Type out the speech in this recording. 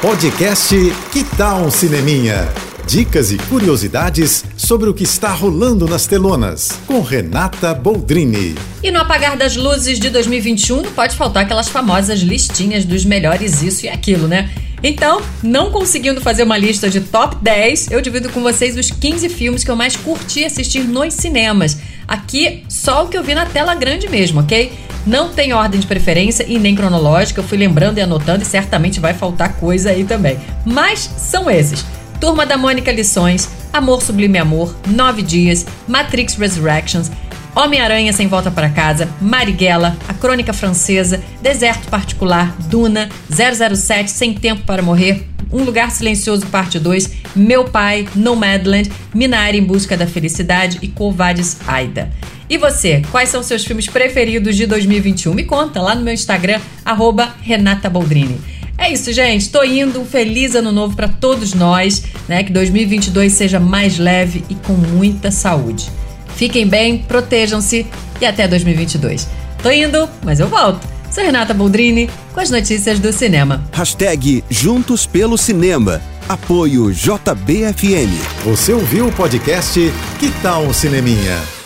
Podcast Que Tal um Cineminha? Dicas e curiosidades sobre o que está rolando nas telonas, com Renata Boldrini. E no apagar das luzes de 2021 não pode faltar aquelas famosas listinhas dos melhores isso e aquilo, né? Então, não conseguindo fazer uma lista de top 10, eu divido com vocês os 15 filmes que eu mais curti assistir nos cinemas. Aqui, só o que eu vi na tela grande mesmo, ok? Não tem ordem de preferência e nem cronológica, eu fui lembrando e anotando e certamente vai faltar coisa aí também. Mas são esses. Turma da Mônica Lições, Amor Sublime Amor, Nove Dias, Matrix Resurrections, Homem-Aranha Sem Volta para Casa, Marighella, A Crônica Francesa, Deserto Particular, Duna, 007 Sem Tempo para Morrer, Um Lugar Silencioso Parte 2, Meu Pai, Nomadland, Minari em Busca da Felicidade e Covades Aida. E você, quais são seus filmes preferidos de 2021? Me conta lá no meu Instagram, arroba Renata Boldrini. É isso, gente. Tô indo. Um feliz ano novo para todos nós, né? Que 2022 seja mais leve e com muita saúde. Fiquem bem, protejam-se e até 2022. Tô indo, mas eu volto. Sou Renata Boldrini com as notícias do cinema. Hashtag Juntos pelo Cinema. Apoio JBFM. Você ouviu o podcast Que Tal um Cineminha?